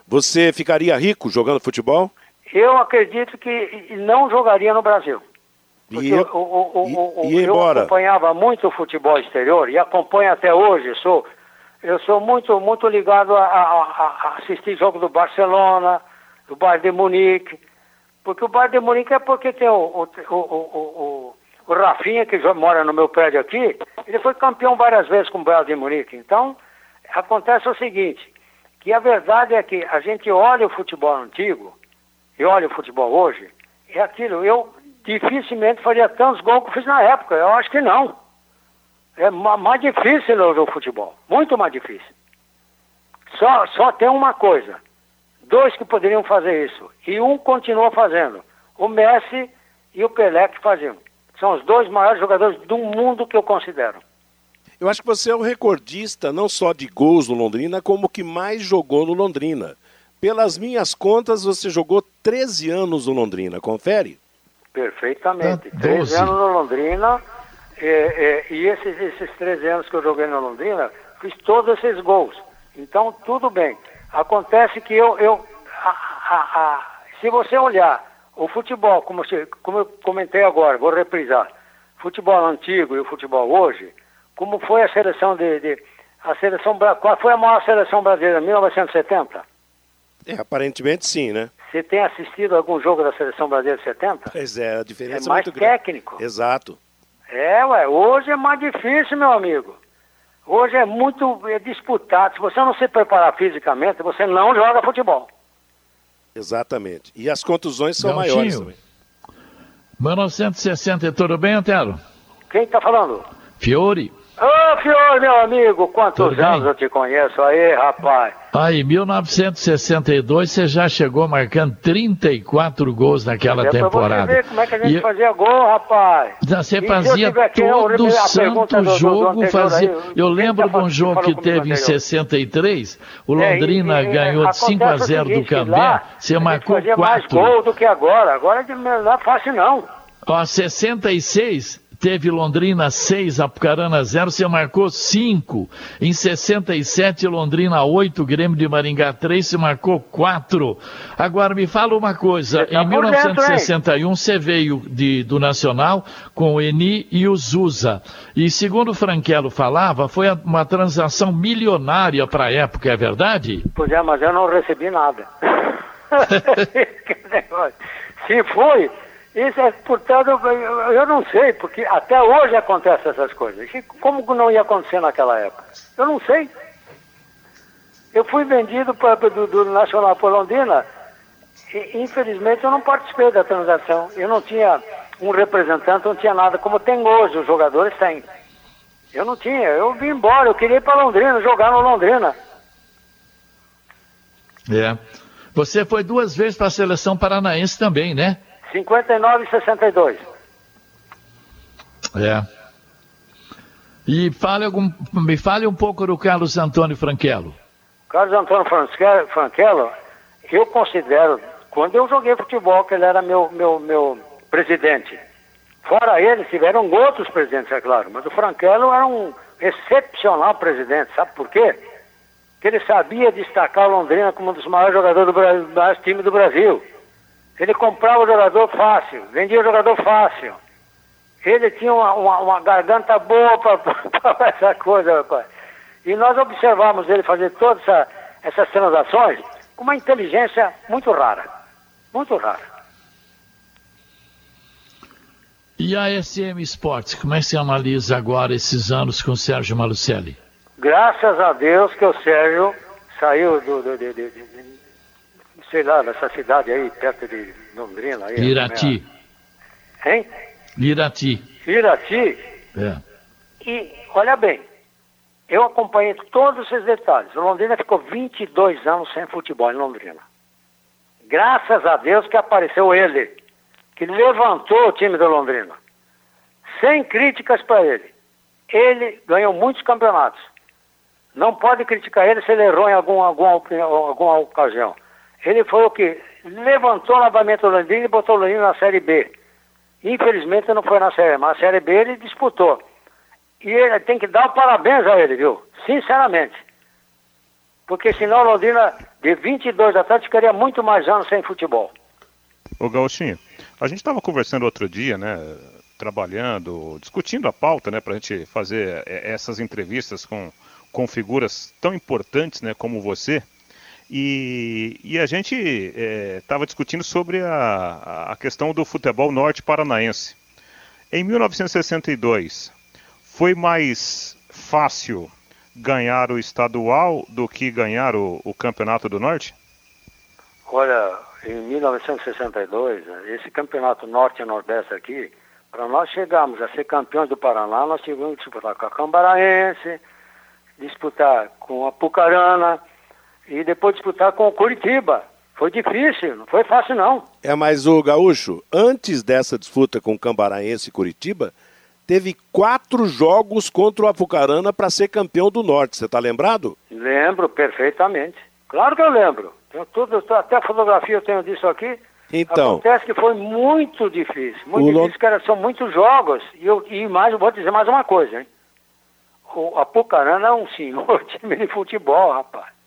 você ficaria rico jogando futebol? Eu acredito que não jogaria no Brasil. Porque e, o, o, o, e, e eu acompanhava muito o futebol exterior e acompanho até hoje. Sou, eu sou muito, muito ligado a, a, a assistir jogo do Barcelona, do Bayern de Munique, porque o Bayern de Munique é porque tem o, o, o, o, Rafinha, que mora no meu prédio aqui, ele foi campeão várias vezes com o Bayern de Munique. Então, acontece o seguinte, que a verdade é que a gente olha o futebol antigo e olha o futebol hoje, é aquilo. Eu dificilmente faria tantos gols que fiz na época. Eu acho que não. É mais difícil hoje o futebol. Muito mais difícil. Só, só tem uma coisa dois que poderiam fazer isso. E um continua fazendo. O Messi e o Pelé que faziam. São os dois maiores jogadores do mundo que eu considero. Eu acho que você é o recordista não só de gols no Londrina, como que mais jogou no Londrina. Pelas minhas contas, você jogou 13 anos no Londrina, confere? Perfeitamente. Ah, 13 anos no Londrina. É, é, e esses, esses 13 anos que eu joguei no Londrina, fiz todos esses gols. Então, tudo bem. Acontece que eu, eu a, a, a, se você olhar o futebol, como, se, como eu comentei agora, vou reprisar, futebol antigo e o futebol hoje, como foi a seleção de, de a seleção qual foi a maior seleção brasileira? 1970? É, aparentemente sim, né? Você tem assistido algum jogo da Seleção Brasileira de 70? Pois é, a diferença É mais muito grande. técnico. Exato. É, ué, hoje é mais difícil, meu amigo. Hoje é muito é disputado. Se você não se preparar fisicamente, você não joga futebol. Exatamente. E as contusões são Gauchinho. maiores também. 1960, tudo bem, Antero? Quem tá falando? Fiore. Ô, Fiore, meu amigo, quantos Tudo bem? anos eu te conheço aí, rapaz? Aí, 1962, você já chegou marcando 34 gols naquela é pra temporada. ver como é que a gente E- fazia gol, rapaz. Você eu fazia aqui, eu todo repetir a santo do- do- jogo, fazia. aí, Eu lembro de um jogo que teve em anterior? 63, o É, Londrina e- e- ganhou de acontece 5 a o 0 do Cambé, você marcou fazia mais 4. gol do que agora. Agora não é fácil, não. Ó, 66 teve Londrina 6, Apucarana 0, você marcou 5. Em 67, Londrina 8, Grêmio de Maringá 3, você marcou 4. Agora me fala uma coisa, tá em por dentro, 1961 você veio de, do Nacional com o Eni e o Zusa. E segundo o Franquelo falava, foi uma transação milionária para a época, é verdade? Pois é, mas eu não recebi nada. <laughs> <laughs> Que negócio. Se foi, isso é, portanto, eu, não sei, porque até hoje acontecem essas coisas. Como que não ia acontecer naquela época? Eu não sei. Eu fui vendido pra, do, do Nacional por Londrina e, infelizmente, eu não participei da transação. Eu não tinha um representante, não tinha nada, como tem hoje, os jogadores têm. Eu não tinha, eu vim embora, eu queria ir para Londrina, jogar no Londrina. É. Você foi duas vezes para a seleção paranaense também, né? 59 e 62. É. E fale algum, me fale um pouco do Carlos Antônio Franquelo. Carlos Antônio Franque- Franquelo, eu considero, quando eu joguei futebol, que ele era meu, meu, meu presidente. Fora ele, tiveram outros presidentes, é claro, mas o Franquelo era um excepcional presidente, sabe por quê? Que ele sabia destacar o Londrina como um dos maiores jogadores do Brasil, maiores times do Brasil. Ele comprava o jogador fácil, vendia o jogador fácil. Ele tinha uma, uma, uma garganta boa para <laughs> essa coisa, rapaz. E nós observamos ele fazer todas essa, essas transações com uma inteligência muito rara. Muito rara. E a SM Sports, como é que você analisa agora esses anos com o Sérgio Malucelli? Graças a Deus que o Sérgio saiu do, do- de- de- sei lá, dessa cidade aí, perto de Londrina. Aí, Irati. Hein? Irati. Irati. É. E, olha bem, eu acompanhei todos esses detalhes. O Londrina ficou 22 anos sem futebol em Londrina. Graças a Deus que apareceu ele, que levantou o time do Londrina. Sem críticas para ele. Ele ganhou muitos campeonatos. Não pode criticar ele se ele errou em algum, alguma, opini- alguma ocasião. Ele foi o que levantou novamente o Londrina e botou o Londrina na Série B. Infelizmente não foi na Série A, mas na Série B ele disputou. E ele tem que dar o parabéns a ele, viu? Sinceramente. Porque senão o Londrina, de 22 atletas, ficaria muito mais anos sem futebol. Ô Gauchinho, a gente estava conversando outro dia, né? Trabalhando, discutindo a pauta, né? Para a gente fazer é, essas entrevistas com, com figuras tão importantes, né? Como você. E, e a gente estava discutindo sobre a, a questão do futebol norte paranaense. Em 1962, foi mais fácil ganhar o estadual do que ganhar o, o campeonato do norte? Olha, em 1962, esse campeonato norte e nordeste aqui, para nós chegarmos a ser campeões do Paraná, nós tivemos que disputar com a Cambaraense, disputar com a Pucarana e depois disputar com o Curitiba. Foi difícil, não foi fácil não. É, mas o Gaúcho, antes dessa disputa com o Cambaraense e Curitiba, teve quatro jogos contra o Apucarana para ser campeão do Norte. Você está lembrado? Lembro perfeitamente. Claro que eu lembro. Tenho tudo, até a fotografia eu tenho disso aqui. Então. Acontece que foi muito difícil. Muito difícil, cara, são muitos jogos. E, eu, e mais, eu vou dizer mais uma coisa, hein? O Apucarana é um senhor <laughs> time de futebol, rapaz.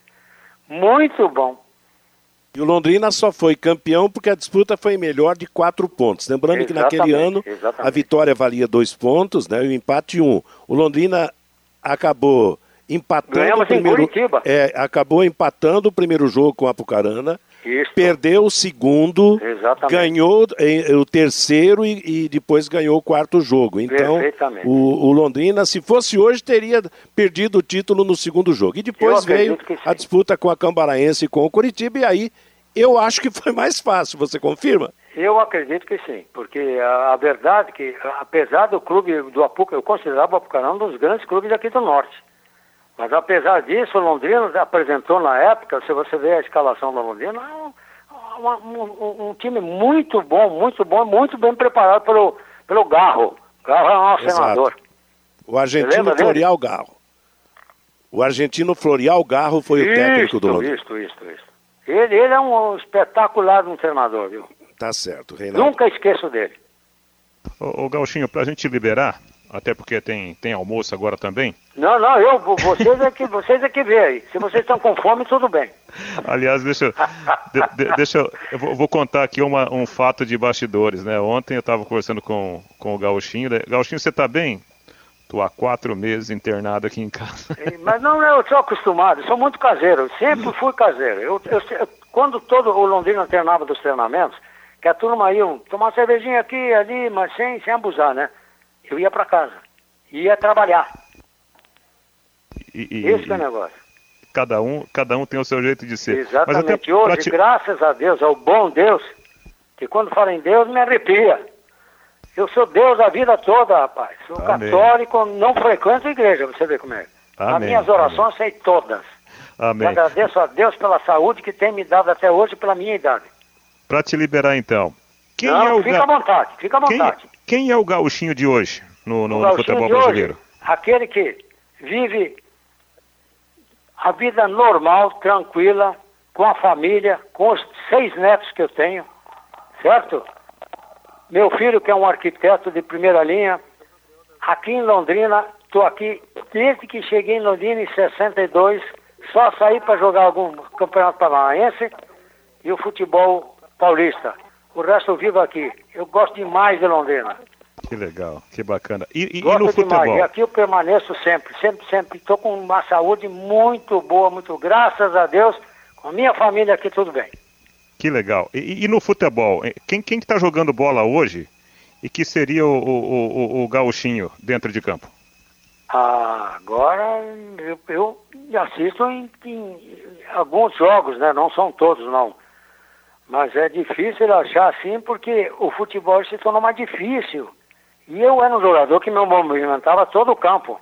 Muito bom. E o Londrina só foi campeão porque a disputa foi melhor de quatro pontos. Lembrando que naquele Exatamente, ano exatamente. a vitória valia dois pontos, né? E o empate um. O Londrina acabou empatando Ganhamos o primeiro. em Curitiba. É, acabou empatando o primeiro jogo com a Apucarana. Isso. perdeu o segundo, Exatamente. ganhou eh, o terceiro e, e depois ganhou o quarto jogo. Então, o, o Londrina, se fosse hoje, teria perdido o título no segundo jogo. E depois veio a disputa com a Cambaraense e com o Curitiba, e aí eu acho que foi mais fácil. Você confirma? Eu acredito que sim, porque a, a verdade é que, apesar do clube do Apuca, eu considerava o Apucarana um dos grandes clubes aqui do Norte. Mas apesar disso, o Londrina apresentou na época, se você ver a escalação da Londrina, é um, um- um time muito bom, muito bom, muito bem preparado pelo, pelo Garro. Garro é o nosso Exato. senador. O argentino? Florial Garro. O argentino Florial Garro foi o técnico do Londrina. Isto, isto, isto. Ele, ele é um espetacular um treinador, viu? Tá certo, Reinaldo. Nunca esqueço dele. Ô, ô Gauchinho, pra gente liberar, até porque tem, tem almoço agora também. Não, não, eu, vocês é que, vocês é que vê aí. Se vocês estão com fome, tudo bem. Aliás, deixa, eu- de- de- deixa eu, eu vou, vou contar aqui uma- um fato de bastidores, né? Ontem eu estava conversando com, com o Gauchinho. né? Gauchinho, você tá bem? Tô há quatro meses internado aqui em casa. Mas não, eu sou acostumado, sou muito caseiro, sempre fui caseiro. Eu, eu- quando todo o Londrina treinava dos treinamentos, que a turma ia tomar uma cervejinha aqui ali, mas sem, sem abusar, né? Eu ia para casa, ia trabalhar. E, e- Esse que é o negócio. cada, um, cada um tem o seu jeito de ser. Mas Exatamente. até Hoje, te- graças a Deus, ao bom Deus, que quando fala em Deus me arrepia. Eu sou Deus a vida toda, rapaz. Sou Amém. católico, não frequento igreja, você vê como é. As minhas orações sei todas. Amém. agradeço a Deus pela saúde que tem me dado até hoje pela minha idade. Pra te liberar então. Quem não, é o fica à vontade, fica à quem, vontade. quem é o gauchinho de hoje no, no- no futebol de hoje, brasileiro? aquele que vive a vida normal, tranquila, com a família, com os seis netos que eu tenho, certo? Meu filho, que é um arquiteto de primeira linha, aqui em Londrina, estou aqui desde que cheguei em Londrina em 62, só saí para jogar algum campeonato paranaense e o futebol paulista. O resto eu vivo aqui. Eu gosto demais de Londrina. Que legal, que bacana. E, e- e Gosto no demais. futebol? E aqui eu permaneço sempre, sempre, sempre. Estou com uma saúde muito boa, muito graças a Deus. Com a minha família aqui tudo bem. Que legal. E, e- e no futebol? Quem, quem que tá jogando bola hoje e que seria o, o, o, o gauchinho dentro de campo? Ah, agora eu, eu assisto em, em alguns jogos, né? Não são todos, não. Mas é difícil achar assim porque o futebol se tornou mais difícil. E eu era um jogador que me movimentava todo o campo.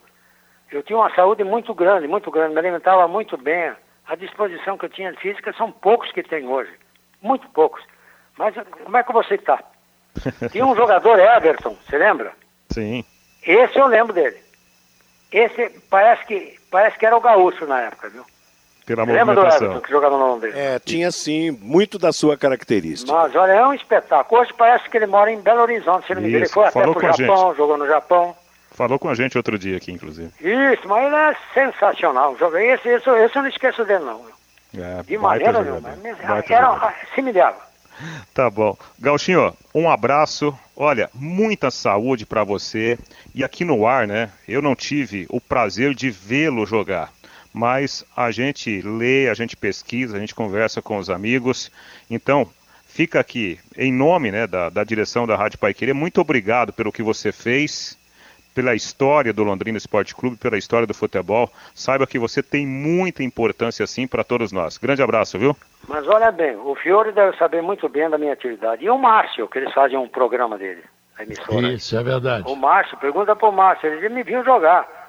Eu tinha uma saúde muito grande, muito grande, me alimentava muito bem. A disposição que eu tinha física são poucos que tem hoje. Muito poucos. Mas como é que você está? <laughs> Tinha um jogador, Everton, você lembra? Sim. Esse eu lembro dele. Esse parece que, parece que era o gaúcho na época, viu? Pela Você lembra do movimentação. Everton que jogava no Londrina? É, tinha sim muito da sua característica. Mas olha, é um espetáculo. Hoje parece que ele mora em Belo Horizonte, se não me engano. Ele foi até falou pro com a Japão, jogou no Japão. Falou com a gente outro dia aqui, inclusive. Isso, mas ele é sensacional. Joga- Esse, esse, esse eu não esqueço dele, não. É, De maneira nenhuma. Era, se me dava. Tá bom. Gauchinho, um abraço. Olha, muita saúde pra você. E aqui no ar, né? Eu não tive o prazer de vê-lo jogar. Mas a gente lê, a gente pesquisa, a gente conversa com os amigos. Então, fica aqui, em nome né, da, da direção da Rádio Pai Querer, muito obrigado pelo que você fez, pela história do Londrina Esporte Clube, pela história do futebol. Saiba que você tem muita importância, sim, para todos nós. Grande abraço, viu? Mas olha bem, o Fiore deve saber muito bem da minha atividade. E o Márcio, que eles fazem um programa dele, a emissora. Isso, é verdade. O Márcio, pergunta pro Márcio, ele me viu jogar.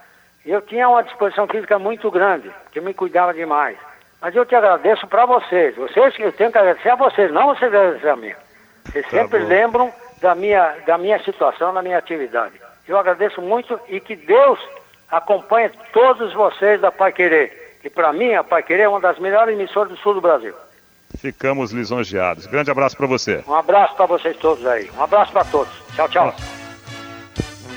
Eu tinha uma disposição física muito grande, que eu me cuidava demais. Mas eu te agradeço para vocês. Vocês, eu tenho que agradecer a vocês, não vocês agradecer a mim. Vocês sempre bom. lembram da minha, da minha situação, da minha atividade. Eu agradeço muito e que Deus acompanhe todos vocês da Pai Querer. E para mim, a Pai Querer é uma das melhores emissoras do sul do Brasil. Ficamos lisonjeados. Grande abraço para você. Um abraço para vocês todos aí. Um abraço para todos. Tchau, tchau.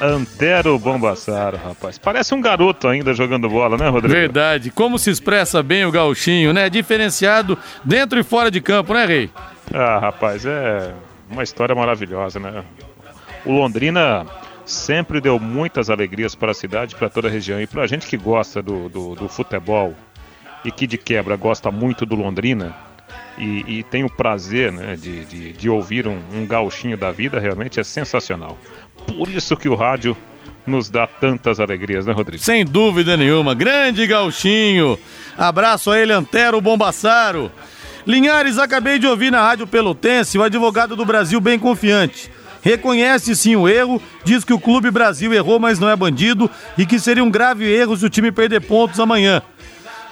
Antero Bombassaro, rapaz. Parece um garoto ainda jogando bola, né, Rodrigo? Verdade. Como se expressa bem o gauchinho, né? Diferenciado dentro e fora de campo, né, Rei? Ah, rapaz, é uma história maravilhosa, né? O Londrina sempre deu muitas alegrias para a cidade, para toda a região. E para a gente que gosta do, do, do futebol e que de quebra gosta muito do Londrina, e, e tem o prazer né, de, de, de ouvir um, um gauchinho da vida, realmente é sensacional. Por isso que o rádio nos dá tantas alegrias, né, Rodrigo? Sem dúvida nenhuma. Grande gauchinho. Abraço a ele, Antero Bombassaro. Linhares, acabei de ouvir na Rádio Pelotense o advogado do Brasil bem confiante. Reconhece sim o erro, diz que o Clube Brasil errou, mas não é bandido e que seria um grave erro se o time perder pontos amanhã.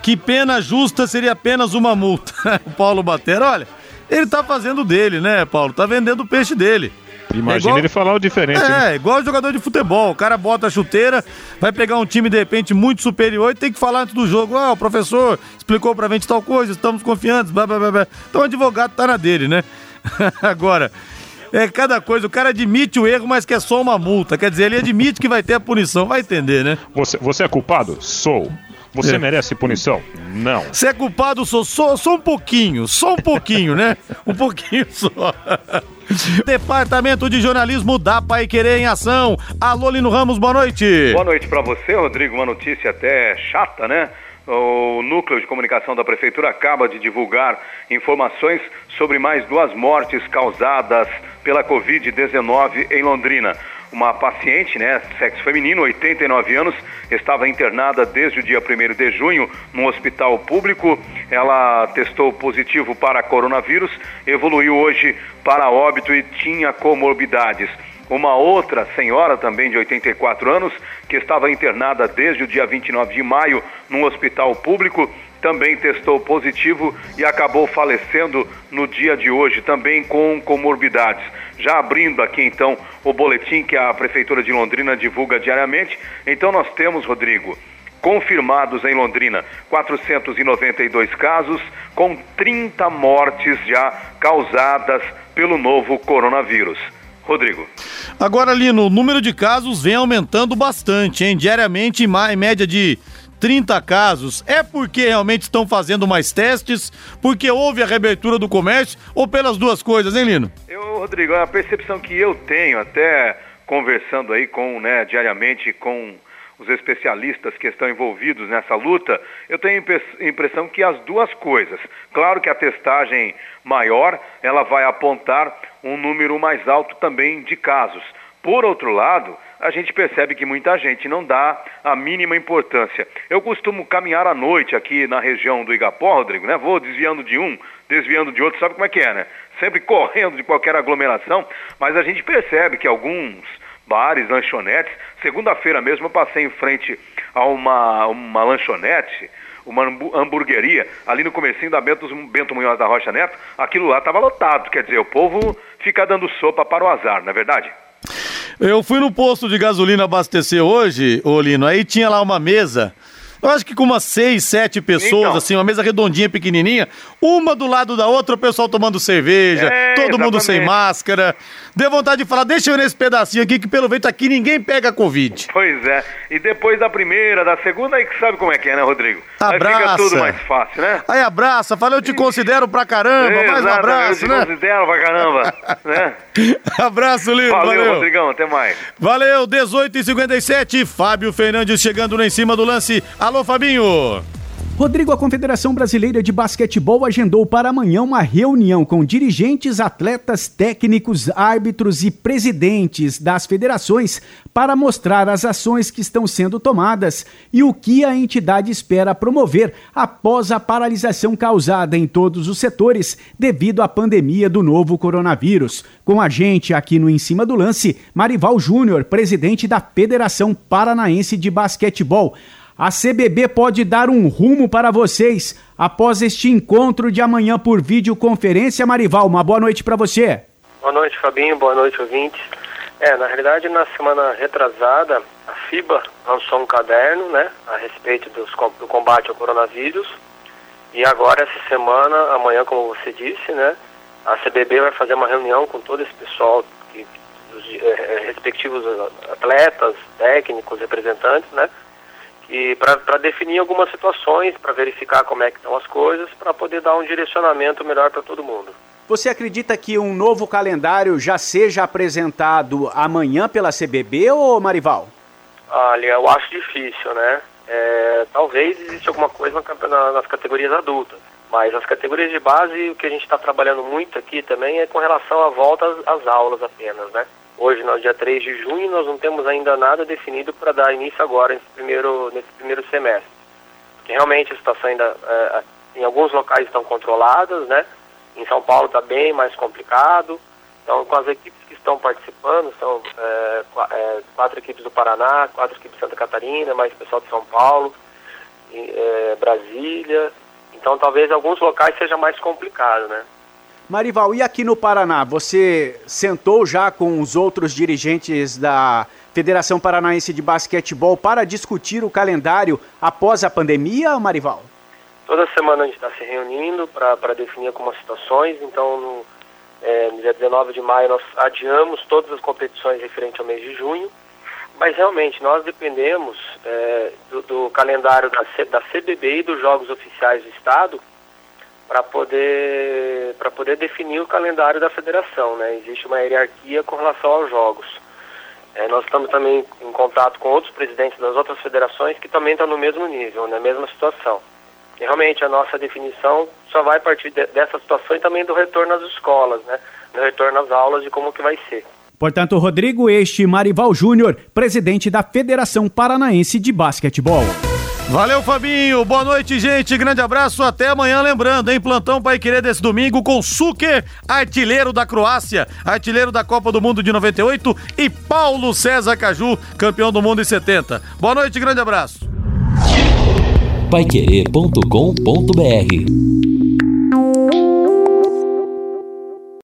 Que pena justa seria apenas uma multa. <laughs> o Paulo Batera, olha, ele tá fazendo dele, né, Paulo? Tá vendendo o peixe dele. Imagina é igual... ele falar o diferente. É, né? igual jogador de futebol. O cara bota a chuteira, vai pegar um time de repente muito superior e tem que falar antes do jogo. Ah, o professor explicou pra gente tal coisa, estamos confiantes, blá blá blá. blá. Então o advogado tá na dele, né? <laughs> Agora, é cada coisa. O cara admite o erro, mas quer só uma multa. Quer dizer, ele admite que vai ter a punição. Vai entender, né? Você, você é culpado? Sou. Você é. merece punição? Não. Você é culpado? Sou, sou, sou um pouquinho. Só um pouquinho, né? Um pouquinho só. Departamento de Jornalismo da Pai Querer em Ação. Alô, Lino Ramos, boa noite. Boa noite para você, Rodrigo. Uma notícia até chata, né? O Núcleo de Comunicação da Prefeitura acaba de divulgar informações sobre mais duas mortes causadas pela Covid-19 em Londrina. Uma paciente, né, sexo feminino, 89 anos, estava internada desde o dia 1 de junho no hospital público. Ela testou positivo para coronavírus, evoluiu hoje para óbito e tinha comorbidades. Uma outra senhora, também de 84 anos, que estava internada desde o dia 29 de maio num hospital público, também testou positivo e acabou falecendo no dia de hoje, também com comorbidades. Já abrindo aqui então o boletim que a Prefeitura de Londrina divulga diariamente, então nós temos, Rodrigo, confirmados em Londrina 492 casos, com 30 mortes já causadas pelo novo coronavírus. Rodrigo. Agora, Lino, o número de casos vem aumentando bastante, hein? Diariamente, em média de 30 casos. É porque realmente estão fazendo mais testes, porque houve a reabertura do comércio ou pelas duas coisas, hein, Lino? Eu, Rodrigo, a percepção que eu tenho, até conversando aí com, né, diariamente com os especialistas que estão envolvidos nessa luta, eu tenho a impressão que as duas coisas. Claro que a testagem maior, ela vai apontar um número mais alto também de casos. Por outro lado, a gente percebe que muita gente não dá a mínima importância. Eu costumo caminhar à noite aqui na região do Igapó, Rodrigo, né? Vou desviando de um, desviando de outro, sabe como é que é, né? Sempre <laughs> correndo de qualquer aglomeração, mas a gente percebe que alguns bares, lanchonetes. Segunda-feira mesmo eu passei em frente a uma, uma lanchonete, uma hamburgueria, ali no comecinho da Bento, Bento Munhoz da Rocha Neto, aquilo lá estava lotado, quer dizer, o povo fica dando sopa para o azar, não é verdade? Eu fui no posto de gasolina abastecer hoje, Olino, aí tinha lá uma mesa eu acho que com umas seis, sete pessoas, então. assim, uma mesa redondinha, pequenininha, uma do lado da outra, o pessoal tomando cerveja, é, todo exatamente. mundo sem máscara. Deu vontade de falar, deixa eu nesse pedacinho aqui, que pelo jeito aqui ninguém pega Covid. Pois é. E depois da primeira, da segunda, aí que sabe como é que é, né, Rodrigo? Abraça. Aí fica tudo mais fácil, né? Aí abraça, fala, eu te considero pra caramba, é, mais um abraço, eu né? te considero pra caramba, <laughs> né? abraço, Lino. Valeu, valeu, Rodrigão, até mais. Valeu, 18 e 57 Fábio Fernandes chegando lá em cima do lance. Alô, Fabinho. Rodrigo, a Confederação Brasileira de Basquetebol agendou para amanhã uma reunião com dirigentes, atletas, técnicos, árbitros e presidentes das federações para mostrar as ações que estão sendo tomadas e o que a entidade espera promover após a paralisação causada em todos os setores devido à pandemia do novo coronavírus. Com a gente aqui no Em Cima do Lance, Marival Júnior, presidente da Federação Paranaense de Basquetebol. A CBB pode dar um rumo para vocês após este encontro de amanhã por videoconferência. Marival, uma boa noite para você. Boa noite, Fabinho. Boa noite, ouvintes. É, na realidade, na semana retrasada, a FIBA lançou um caderno, né, a respeito dos, do combate ao coronavírus. E agora, essa semana, amanhã, como você disse, né, a CBB vai fazer uma reunião com todo esse pessoal, que, os eh, respectivos atletas, técnicos, representantes, né, e para definir algumas situações, para verificar como é que estão as coisas, para poder dar um direcionamento melhor para todo mundo. Você acredita que um novo calendário já seja apresentado amanhã pela CBB ou Marival? Olha, eu acho difícil, né? É, talvez exista alguma coisa na, na, nas categorias adultas, Mas as categorias de base, o que a gente está trabalhando muito aqui também é com relação à volta às, às aulas apenas, né? Hoje, no dia 3 de junho, nós não temos ainda nada definido para dar início agora, nesse primeiro, nesse primeiro semestre. Porque realmente a situação ainda, é, em alguns locais estão controladas, né? Em São Paulo está bem mais complicado. Então, com as equipes que estão participando, são é, é, quatro equipes do Paraná, quatro equipes de Santa Catarina, mais pessoal de São Paulo, e, é, Brasília. Então, talvez alguns locais seja mais complicado, né? Marival, e aqui no Paraná, você sentou já com os outros dirigentes da Federação Paranaense de Basquetebol para discutir o calendário após a pandemia, Marival? Toda semana a gente está se reunindo para definir algumas situações, então no, é, no dia 19 de maio nós adiamos todas as competições referentes ao mês de junho, mas realmente nós dependemos é, do, do, calendário da, C, da CBB e dos jogos oficiais do Estado para poder, poder definir o calendário da federação. Né? Existe uma hierarquia com relação aos jogos. É, nós estamos também em contato com outros presidentes das outras federações que também estão no mesmo nível, na mesma situação. E realmente a nossa definição só vai partir de, dessa situação e também do retorno às escolas, né? do retorno às aulas e como que vai ser. Portanto, Rodrigo Este Marival Júnior, presidente da Federação Paranaense de Basquetebol. Valeu, Fabinho. Boa noite, gente. Grande abraço. Até amanhã. Lembrando, em plantão Pai Querer desse domingo com Suker, artilheiro da Croácia, artilheiro da Copa do Mundo de 98 e Paulo César Caju, campeão do mundo em 70. Boa noite, grande abraço. Paiquerê.com.br